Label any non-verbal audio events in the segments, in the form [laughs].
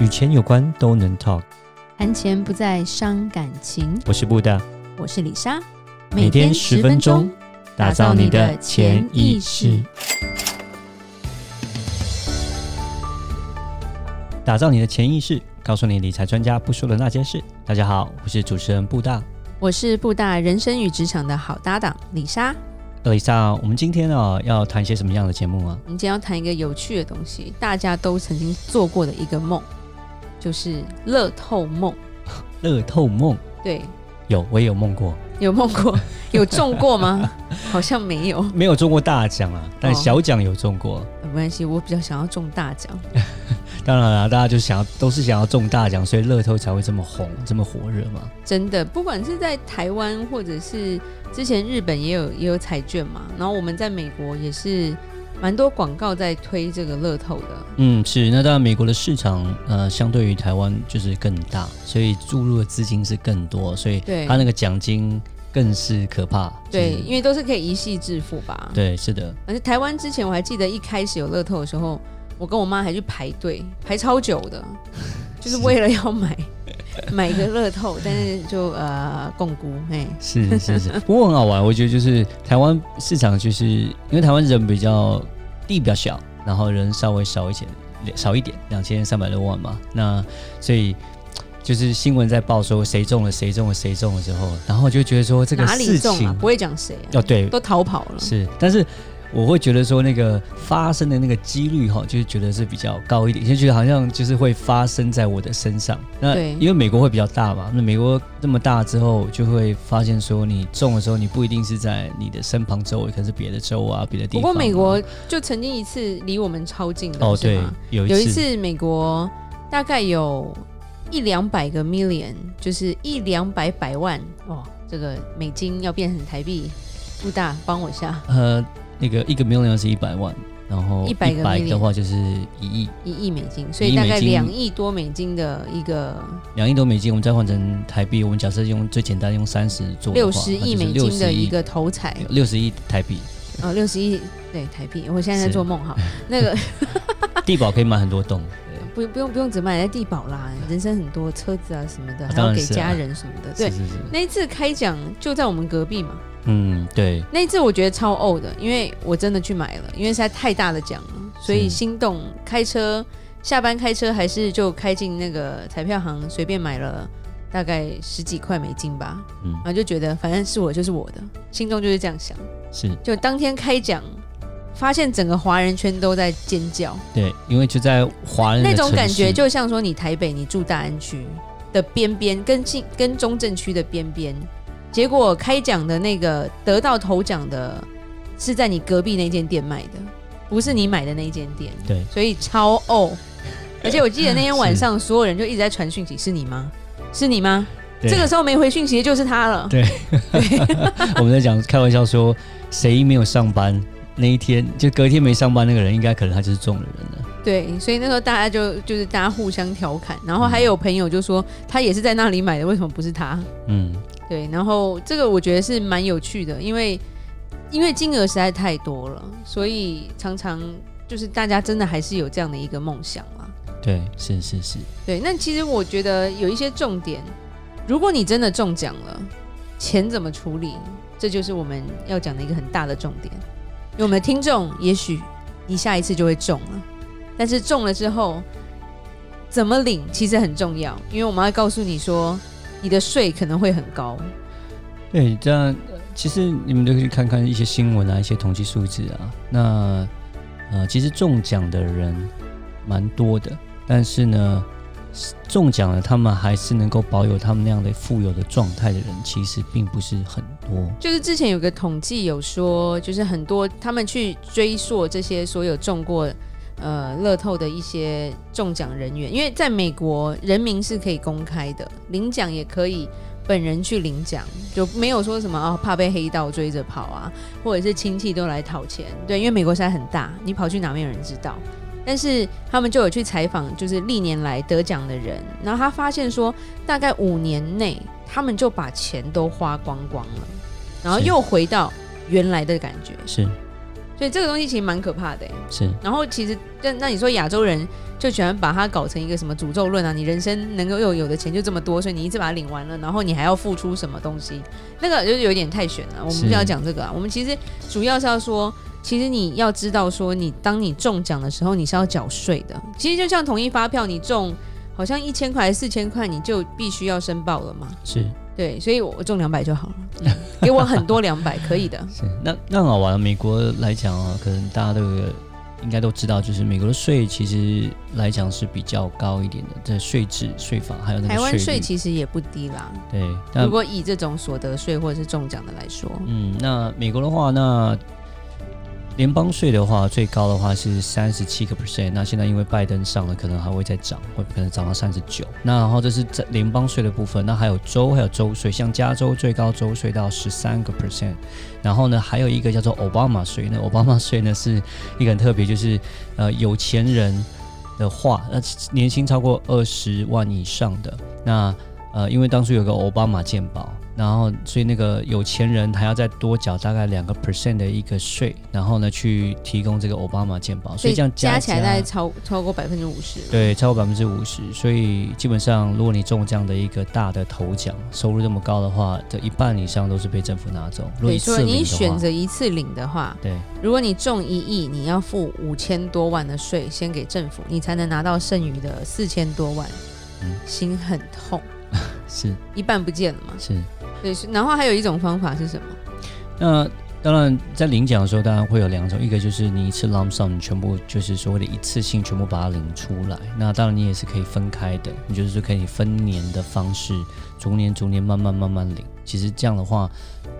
与钱有关都能 talk，谈钱不再伤感情。我是布大，我是李莎，每天十分钟，打造你的潜意识，打造你的潜意识，告诉你理财专家不说的那些事。大家好，我是主持人布大，我是布大人生与职场的好搭档李莎。李莎，我们今天啊要谈一些什么样的节目啊？我们今天要谈一个有趣的东西，大家都曾经做过的一个梦，就是乐透梦。乐透梦？对，有，我也有梦过。有梦过？[laughs] 有中过吗？好像没有，没有中过大奖啊，但小奖有中过。哦，没关系，我比较想要中大奖。[laughs] 当然了，大家就想要都是想要中大奖，所以乐透才会这么红，这么火热嘛。真的，不管是在台湾，或者是之前日本也有也有彩券嘛，然后我们在美国也是蛮多广告在推这个乐透的。嗯，是。那当然，美国的市场呃，相对于台湾就是更大，所以注入的资金是更多，所以它那个奖金更是可怕。对，因为都是可以一夕致富吧。对，是的。而且台湾之前我还记得一开始有乐透的时候。我跟我妈还去排队，排超久的，[laughs] 就是为了要买买一个乐透，但是就呃摃龟，哎，是是是，不过很好玩，我觉得就是台湾市场，就是因为台湾人比较地比较小，然后人稍微少一些，少一点，两千三百多万嘛，那所以就是新闻在报说谁中了谁中了谁中了之后，然后就觉得说这个事情、啊、不会讲谁、啊、哦，对，都逃跑了，是，但是。我会觉得说那个发生的那个几率哈，就是觉得是比较高一点，就觉得好像就是会发生在我的身上。那因为美国会比较大嘛，那美国这么大之后，就会发现说你中的时候，你不一定是在你的身旁周围，可能是别的州啊，别的地方。不过美国就曾经一次离我们超近的哦，对，有一次，有一次美国大概有一两百个 million，就是一两百百万哦，这个美金要变成台币，不大，帮我一下。呃。那个一个 million 是一百万，然后一百的话就是一亿，一亿美金，所以大概两亿多美金的一个两亿多美金，我们再换成台币，我们假设用最简单用三十做六十亿美金的一个头彩，六十亿台币。哦，六十亿对台币，我现在在做梦哈，那个 [laughs] [laughs] 地堡可以买很多栋，不用不用不用只买在地保啦，人生很多车子啊什么的，还要给家人什么的，对，那一次开奖就在我们隔壁嘛。嗯，对，那一次我觉得超呕的，因为我真的去买了，因为实在太大的奖了，所以心动，开车下班开车还是就开进那个彩票行，随便买了大概十几块美金吧，嗯，然后就觉得反正是我就是我的，心中就是这样想，是，就当天开奖，发现整个华人圈都在尖叫，对，因为就在华人那种感觉，就像说你台北你住大安区的边边，跟进跟中正区的边边。结果开奖的那个得到头奖的，是在你隔壁那间店卖的，不是你买的那间店。对，所以超哦。[laughs] 而且我记得那天晚上，所有人就一直在传讯息：“是你吗？是你吗？”这个时候没回讯息就是他了。对，[laughs] 对我们在讲开玩笑说，谁没有上班那一天，就隔天没上班那个人，应该可能他就是中了人了。对，所以那时候大家就就是大家互相调侃，然后还有朋友就说他也是在那里买的，为什么不是他？嗯。对，然后这个我觉得是蛮有趣的，因为因为金额实在太多了，所以常常就是大家真的还是有这样的一个梦想啊。对，是是是。对，那其实我觉得有一些重点，如果你真的中奖了，钱怎么处理，这就是我们要讲的一个很大的重点。因为我们的听众也许你下一次就会中了，但是中了之后怎么领，其实很重要，因为我们要告诉你说。你的税可能会很高，对，这样其实你们都可以看看一些新闻啊，一些统计数字啊。那呃，其实中奖的人蛮多的，但是呢，中奖了他们还是能够保有他们那样的富有的状态的人，其实并不是很多。就是之前有个统计有说，就是很多他们去追溯这些所有中过。呃，乐透的一些中奖人员，因为在美国，人名是可以公开的，领奖也可以本人去领奖，就没有说什么哦，怕被黑道追着跑啊，或者是亲戚都来讨钱。对，因为美国实在很大，你跑去哪没有人知道。但是他们就有去采访，就是历年来得奖的人，然后他发现说，大概五年内，他们就把钱都花光光了，然后又回到原来的感觉。是。所以这个东西其实蛮可怕的。是。然后其实，那那你说亚洲人就喜欢把它搞成一个什么诅咒论啊？你人生能够又有的钱就这么多，所以你一次把它领完了，然后你还要付出什么东西？那个就是有点太悬了。我们不要讲这个啊。我们其实主要是要说，其实你要知道说，你当你中奖的时候，你是要缴税的。其实就像统一发票，你中好像一千块还是四千块，你就必须要申报了嘛。是。对，所以我中两百就好了，嗯，给我很多两百可以的。[laughs] 是，那那好玩。美国来讲啊，可能大家都应该都知道，就是美国的税其实来讲是比较高一点的，这税制、税法还有那个台湾税其实也不低啦。对，如果以这种所得税或者是中奖的来说，嗯，那美国的话，那。联邦税的话，最高的话是三十七个 percent。那现在因为拜登上了，可能还会再涨，会可能涨到三十九。那然后这是在联邦税的部分。那还有州，还有州税，像加州最高州税到十三个 percent。然后呢，还有一个叫做奥巴马税。那奥巴马税呢是一个很特别，就是呃有钱人的话，那年薪超过二十万以上的，那呃因为当初有个奥巴马健保。然后，所以那个有钱人还要再多缴大概两个 percent 的一个税，然后呢，去提供这个奥巴马健保，所以这样加，加起来大概超超过百分之五十。对，超过百分之五十。所以基本上，如果你中这样的一个大的头奖，收入这么高的话，这一半以上都是被政府拿走。如果所以你选择一次领的话，对，如果你中一亿，你要付五千多万的税先给政府，你才能拿到剩余的四千多万。嗯，心很痛，是一半不见了嘛？是。对，然后还有一种方法是什么？那当然，在领奖的时候，当然会有两种，一个就是你一次 lump sum，你全部就是所谓的一次性全部把它领出来。那当然，你也是可以分开的，你就是可以分年的方式，逐年逐年慢慢慢慢领。其实这样的话，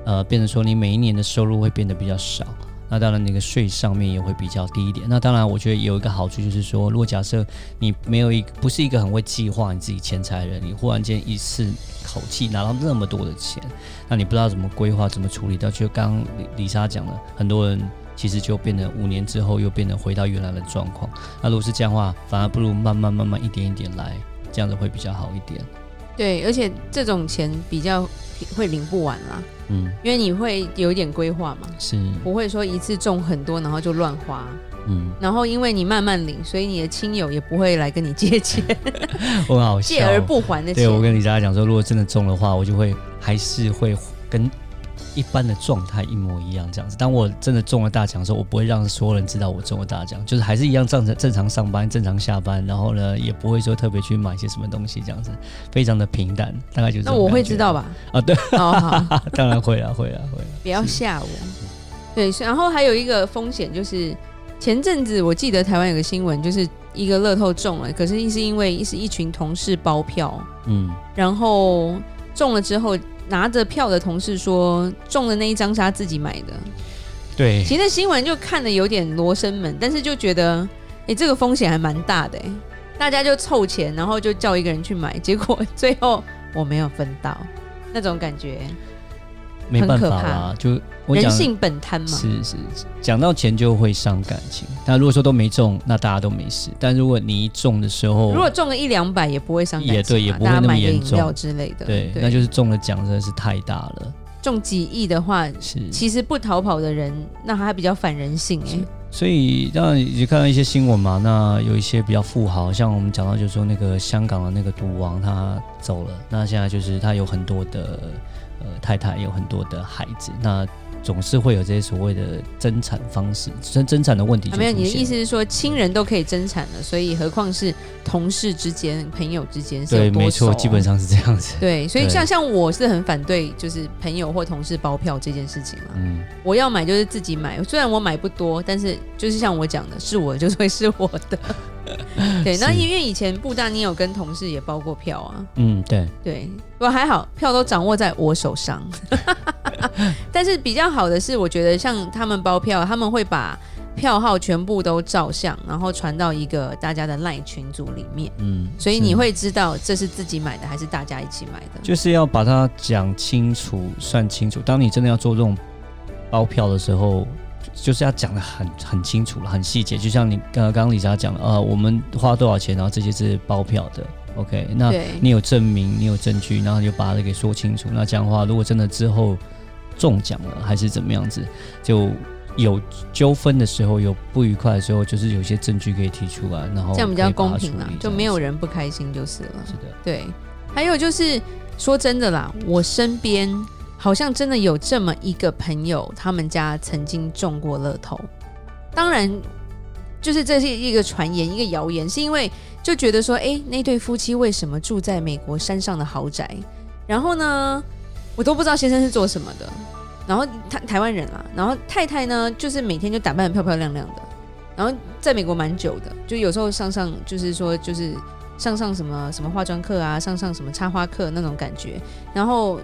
呃，变成说你每一年的收入会变得比较少。那当然，那个税上面也会比较低一点。那当然，我觉得有一个好处就是说，如果假设你没有一不是一个很会计划你自己钱财的人，你忽然间一次口气拿到那么多的钱，那你不知道怎么规划、怎么处理到。就刚李李莎讲了，很多人其实就变得五年之后又变得回到原来的状况。那如果是这样的话，反而不如慢慢慢慢一点一点来，这样子会比较好一点。对，而且这种钱比较会领不完啦。嗯，因为你会有一点规划嘛，是不会说一次中很多然后就乱花，嗯，然后因为你慢慢领，所以你的亲友也不会来跟你借钱，[laughs] 我很好笑，借而不还的钱。对，我跟李佳讲说，如果真的中的话，我就会还是会跟。一般的状态一模一样，这样子。当我真的中了大奖的时候，我不会让所有人知道我中了大奖，就是还是一样正常正常上班、正常下班，然后呢，也不会说特别去买一些什么东西，这样子，非常的平淡。大概就是。那我会知道吧？[laughs] 啊，对，哦、好当然会了，会了，会了。不要吓我。对，然后还有一个风险就是，前阵子我记得台湾有个新闻，就是一个乐透中了，可是是因为是一群同事包票，嗯，然后中了之后。拿着票的同事说，中的那一张是他自己买的。对，其实新闻就看的有点罗生门，但是就觉得，哎、欸，这个风险还蛮大的。哎，大家就凑钱，然后就叫一个人去买，结果最后我没有分到，那种感觉。没办法啦，就人性本贪嘛。是是，讲到钱就会伤感情。那如果说都没中，那大家都没事。但如果你一中的时候，如果中了一两百，也不会伤感情。也对，也不会那么严重之类的。对，那就是中了奖真的是太大了。中几亿的话，是其实不逃跑的人，那还比较反人性哎。所以当然也看到一些新闻嘛，那有一些比较富豪，像我们讲到就是说那个香港的那个赌王他走了，那现在就是他有很多的。呃，太太有很多的孩子，那总是会有这些所谓的增产方式，争争产的问题。没有，你的意思是说亲人都可以增产了，所以何况是同事之间、朋友之间是有多熟？对，没错，基本上是这样子。对，所以像像我是很反对，就是朋友或同事包票这件事情嘛。嗯，我要买就是自己买，虽然我买不多，但是就是像我讲的，是我就是会是我的。[laughs] 对，那因为以前布大你有跟同事也包过票啊。嗯，对对，不过还好，票都掌握在我手上。[laughs] 但是比较好的是，我觉得像他们包票，他们会把票号全部都照相，然后传到一个大家的赖群组里面。嗯，所以你会知道这是自己买的还是大家一起买的。就是要把它讲清楚、算清楚。当你真的要做这种包票的时候。就是要讲的很很清楚了，很细节。就像你刚刚刚李莎讲的，呃，我们花多少钱，然后这些是包票的，OK？那你有证明，你有证据，然后你就把它给说清楚。那这样的话，如果真的之后中奖了，还是怎么样子，就有纠纷的时候，有不愉快的时候，就是有些证据可以提出来，然后这样比较公平啦，就没有人不开心就是了。是的，对。还有就是说真的啦，我身边好像真的有这么一个朋友，他们家曾经中过乐透。当然，就是这是一个传言，一个谣言，是因为就觉得说，哎，那对夫妻为什么住在美国山上的豪宅？然后呢，我都不知道先生是做什么的。然后他台湾人啊，然后太太呢，就是每天就打扮得漂漂亮亮的。然后在美国蛮久的，就有时候上上就是说就是上上什么什么化妆课啊，上上什么插花课那种感觉。然后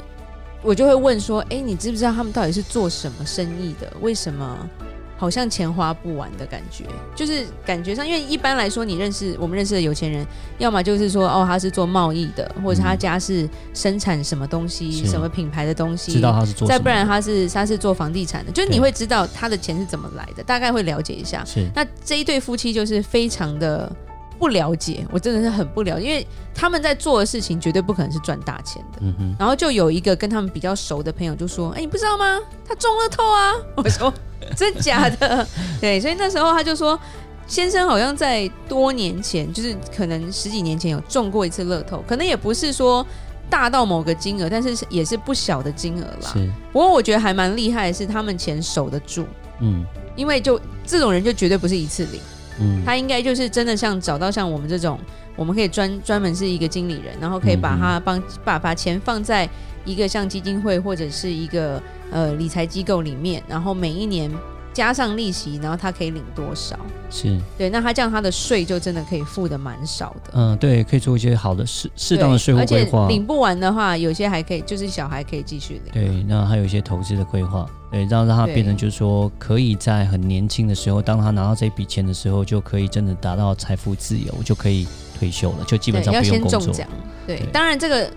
我就会问说，哎，你知不知道他们到底是做什么生意的？为什么？好像钱花不完的感觉，就是感觉上，因为一般来说，你认识我们认识的有钱人，要么就是说，哦，他是做贸易的，或者他家是生产什么东西、什么品牌的东西，知道他是做。再不然他是他是做房地产的，就是你会知道他的钱是怎么来的，大概会了解一下。是。那这一对夫妻就是非常的不了解，我真的是很不了解，因为他们在做的事情绝对不可能是赚大钱的。嗯哼。然后就有一个跟他们比较熟的朋友就说：“哎，你不知道吗？他中了透啊！” [laughs] 我说。[laughs] 真假的？[laughs] 对，所以那时候他就说，先生好像在多年前，就是可能十几年前有中过一次乐透，可能也不是说大到某个金额，但是也是不小的金额啦。是。不过我觉得还蛮厉害的是，他们钱守得住。嗯。因为就这种人就绝对不是一次领。嗯。他应该就是真的像找到像我们这种，我们可以专专门是一个经理人，然后可以把他帮把把钱放在一个像基金会或者是一个。呃，理财机构里面，然后每一年加上利息，然后他可以领多少？是对，那他这样他的税就真的可以付的蛮少的。嗯，对，可以做一些好的适适当的税务规划。而且领不完的话，有些还可以，就是小孩可以继续领。对，那还有一些投资的规划，对，让让他变成就是说，可以在很年轻的时候，当他拿到这笔钱的时候，就可以真的达到财富自由，就可以退休了，就基本上不用工作。要先中奖。对，对当然这个。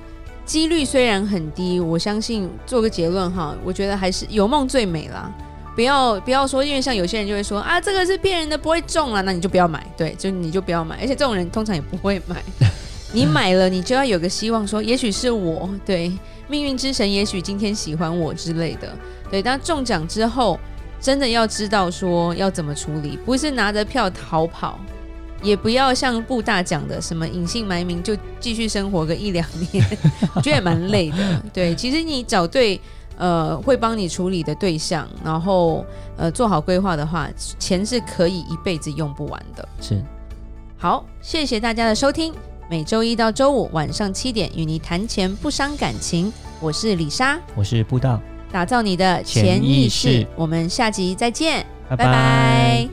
几率虽然很低，我相信做个结论哈，我觉得还是有梦最美啦。不要不要说，因为像有些人就会说啊，这个是骗人的，不会中了，那你就不要买。对，就你就不要买。而且这种人通常也不会买。[laughs] 你买了，你就要有个希望说，说也许是我，对，命运之神，也许今天喜欢我之类的。对，当中奖之后，真的要知道说要怎么处理，不是拿着票逃跑。也不要像布大讲的什么隐姓埋名就继续生活个一两年，我觉得也蛮累的。对，其实你找对呃会帮你处理的对象，然后呃做好规划的话，钱是可以一辈子用不完的。是，好，谢谢大家的收听，每周一到周五晚上七点与你谈钱不伤感情，我是李莎，我是布道，打造你的潜意识，我们下集再见，拜拜。拜拜。